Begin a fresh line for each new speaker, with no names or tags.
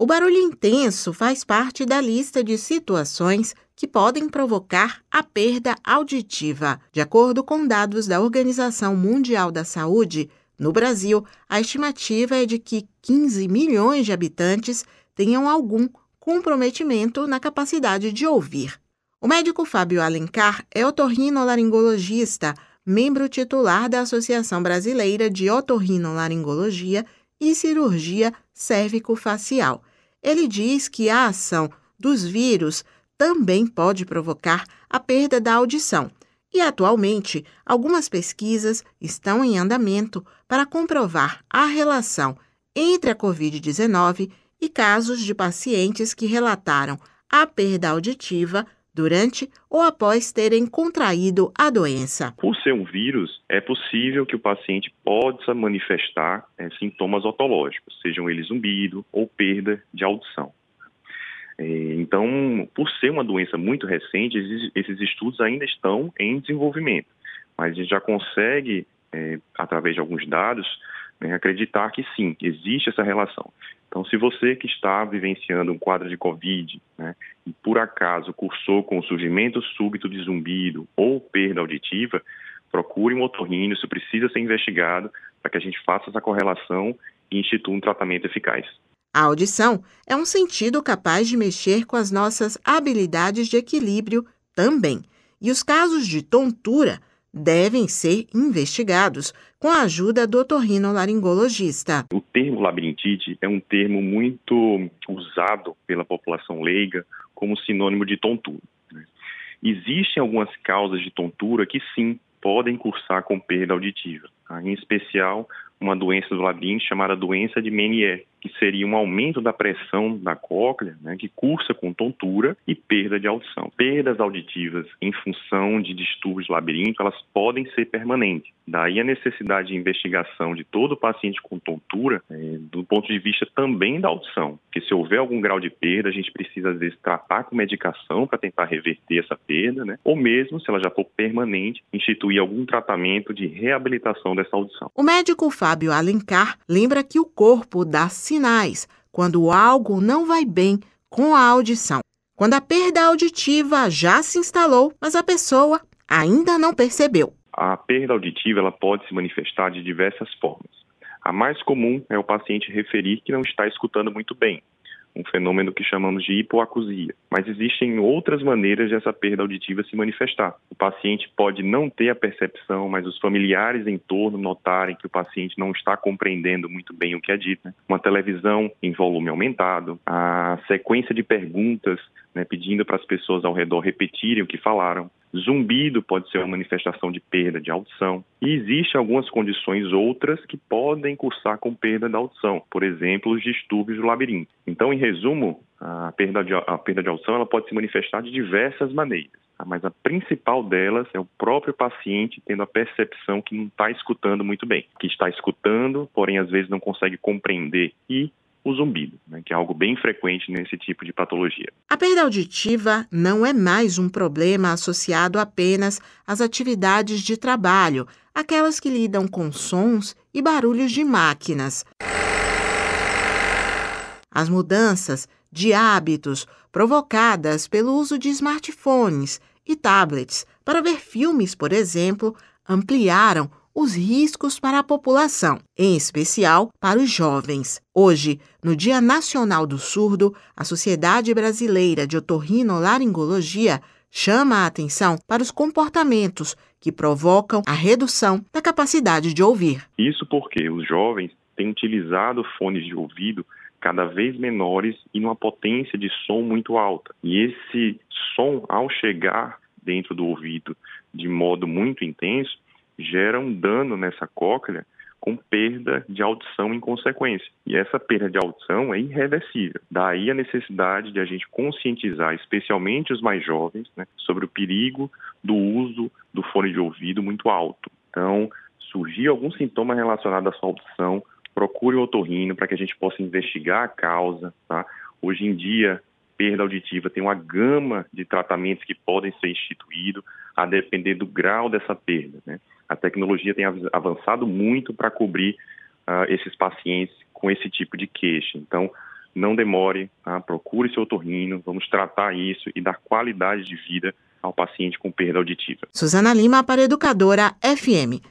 O barulho intenso faz parte da lista de situações que podem provocar a perda auditiva. De acordo com dados da Organização Mundial da Saúde, no Brasil, a estimativa é de que 15 milhões de habitantes tenham algum comprometimento na capacidade de ouvir. O médico Fábio Alencar é otorrinolaringologista, membro titular da Associação Brasileira de Otorrinolaringologia e Cirurgia Cérvico-Facial. Ele diz que a ação dos vírus também pode provocar a perda da audição. E atualmente, algumas pesquisas estão em andamento para comprovar a relação entre a Covid-19 e casos de pacientes que relataram a perda auditiva durante ou após terem contraído a doença.
Por ser um vírus, é possível que o paciente possa manifestar é, sintomas otológicos, sejam eles zumbido ou perda de audição. É, então, por ser uma doença muito recente, esses estudos ainda estão em desenvolvimento, mas a gente já consegue, é, através de alguns dados, né, acreditar que sim, existe essa relação. Então, se você que está vivenciando um quadro de Covid né, e por acaso cursou com o surgimento súbito de zumbido ou perda auditiva, procure um otorrino, isso precisa ser investigado para que a gente faça essa correlação e institua um tratamento eficaz.
A audição é um sentido capaz de mexer com as nossas habilidades de equilíbrio também. E os casos de tontura devem ser investigados com a ajuda do otorrinolaringologista.
O termo labirintite é um termo muito usado pela população leiga como sinônimo de tontura. Né? Existem algumas causas de tontura que sim podem cursar com perda auditiva? Em especial uma doença do labirinto chamada doença de Menier, que seria um aumento da pressão da cóclea, né, que cursa com tontura e perda de audição. Perdas auditivas em função de distúrbios do labirinto, elas podem ser permanentes. Daí a necessidade de investigação de todo paciente com tontura, é, do ponto de vista também da audição. Porque se houver algum grau de perda, a gente precisa, às vezes, tratar com medicação para tentar reverter essa perda, né? ou mesmo, se ela já for permanente, instituir algum tratamento de reabilitação dessa audição.
O médico Fábio Alencar lembra que o corpo dá sinais quando algo não vai bem com a audição. Quando a perda auditiva já se instalou, mas a pessoa ainda não percebeu.
A perda auditiva ela pode se manifestar de diversas formas. A mais comum é o paciente referir que não está escutando muito bem, um fenômeno que chamamos de hipoacusia. Mas existem outras maneiras de essa perda auditiva se manifestar. O paciente pode não ter a percepção, mas os familiares em torno notarem que o paciente não está compreendendo muito bem o que é dito. Né? Uma televisão em volume aumentado, a sequência de perguntas né, pedindo para as pessoas ao redor repetirem o que falaram, Zumbido pode ser uma manifestação de perda de audição. E existem algumas condições outras que podem cursar com perda da audição, por exemplo, os distúrbios do labirinto. Então, em resumo, a perda de, a perda de audição ela pode se manifestar de diversas maneiras, tá? mas a principal delas é o próprio paciente tendo a percepção que não está escutando muito bem, que está escutando, porém às vezes não consegue compreender e o zumbido, né, que é algo bem frequente nesse tipo de patologia.
A perda auditiva não é mais um problema associado apenas às atividades de trabalho, aquelas que lidam com sons e barulhos de máquinas. As mudanças de hábitos provocadas pelo uso de smartphones e tablets para ver filmes, por exemplo, ampliaram os riscos para a população, em especial para os jovens. Hoje, no Dia Nacional do Surdo, a Sociedade Brasileira de Otorrinolaringologia chama a atenção para os comportamentos que provocam a redução da capacidade de ouvir.
Isso porque os jovens têm utilizado fones de ouvido cada vez menores e numa potência de som muito alta. E esse som, ao chegar dentro do ouvido de modo muito intenso, gera um dano nessa cóclea com perda de audição em consequência. E essa perda de audição é irreversível. Daí a necessidade de a gente conscientizar, especialmente os mais jovens, né, sobre o perigo do uso do fone de ouvido muito alto. Então, surgir algum sintoma relacionado à sua audição, procure o otorrino para que a gente possa investigar a causa. Tá? Hoje em dia, perda auditiva tem uma gama de tratamentos que podem ser instituídos a depender do grau dessa perda. Né? A tecnologia tem avançado muito para cobrir uh, esses pacientes com esse tipo de queixa. Então, não demore, tá? procure seu otorrino, vamos tratar isso e dar qualidade de vida ao paciente com perda auditiva.
Suzana Lima para Educadora FM.